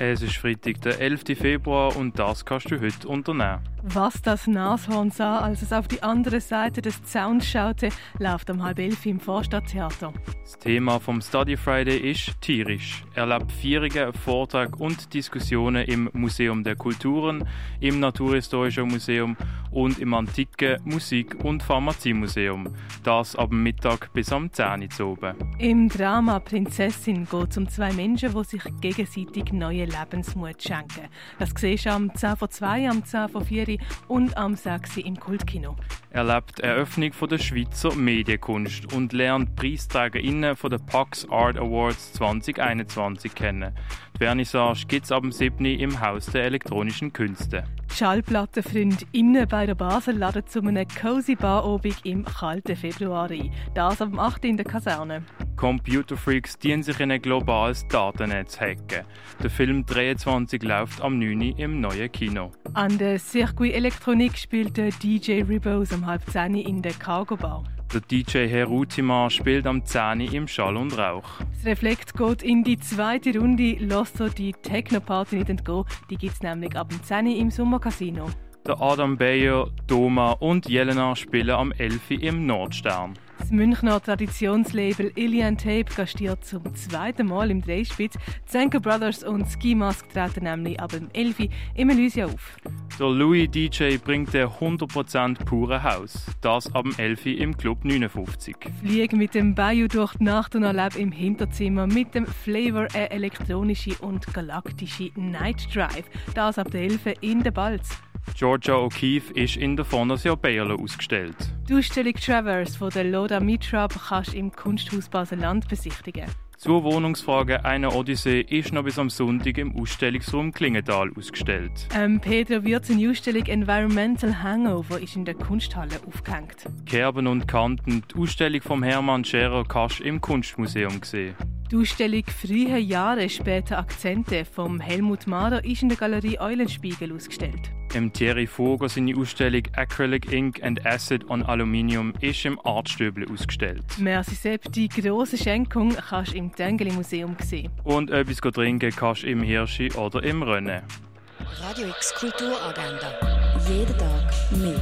Es ist Freitag, der 11. Februar und das kannst du heute unternehmen. Was das Nashorn sah, als es auf die andere Seite des Zauns schaute, läuft um halb elf im Vorstadttheater. Das Thema vom Study Friday ist tierisch. Erlebt Feierungen, Vorträge und Diskussionen im Museum der Kulturen, im Naturhistorischen Museum und im Antiken-, Musik- und Pharmaziemuseum. Das ab Mittag bis am 10 Uhr oben. Im Drama Prinzessin geht es um zwei Menschen, die sich gegenseitig neue Lebensmut schenken. Das siehst du am 10 vor 2, am 10 vor 4 und am 6 im Kultkino. Erlebt Eröffnung von der Schweizer Medienkunst und lernt PreisträgerInnen von den Pax Art Awards 2021 kennen. Die Vernissage gibt es ab dem 7. im Haus der elektronischen Künste. Die Schallplattenfreundinnen bei der Basel laden zu einem cozy Barobig im kalten Februar ein. Das dem 8. in der Kaserne. Computerfreaks dienen sich in ein globales Datennetz hacken. Der Film 23 läuft am 9. im neuen Kino. An der Circuit Elektronik spielt der DJ Ribos um halb 10 in der Cargo Bar. Der DJ Herutima spielt am 10 im Schall und Rauch. Das Reflekt geht in die zweite Runde. Lasst so die Techno-Party nicht entgehen. Die gibt es nämlich ab dem 10 im Sommercasino. Der Adam Bayer, Doma und Jelena spielen am 11 im Nordstern. Das Münchner Traditionslabel Ilian Tape gastiert zum zweiten Mal im Dreispitz. Zenker Brothers und Ski Mask treten nämlich ab dem 11 im Elysia auf. Der Louis DJ bringt der 100% pure Haus. Das ab dem 11 im Club 59. Flieg mit dem Bayou durch die Nacht und erlebe im Hinterzimmer mit dem Flavor eine elektronische und galaktische Night Drive. Das ab der 11 in der Balz. Georgia O'Keeffe ist in der Fondation Bayerlo ausgestellt. Die Ausstellung Traverse von der Loda Mitrab kannst du im Kunsthaus Basel-Land besichtigen. Zur Wohnungsfrage einer Odyssee ist noch bis am Sonntag im Ausstellungsraum Klingenthal ausgestellt. Ähm, Pedro Wirz in Ausstellung Environmental Hangover ist in der Kunsthalle aufgehängt. Kerben und Kanten, die Ausstellung vom Hermann Scherer kannst du im Kunstmuseum sehen. Die Ausstellung Frühe Jahre, später Akzente vom Helmut Mader ist in der Galerie Eulenspiegel ausgestellt. Im Thierry Vogel seine Ausstellung Acrylic Ink and Acid on Aluminium ist im Artstöble ausgestellt. Merci Sepp, die grosse Schenkung kannst du im Tengeli Museum sehen. Und etwas trinken kannst du im Hirschi oder im Rennen. Radio X Kulturagenda. Jeden Tag mehr.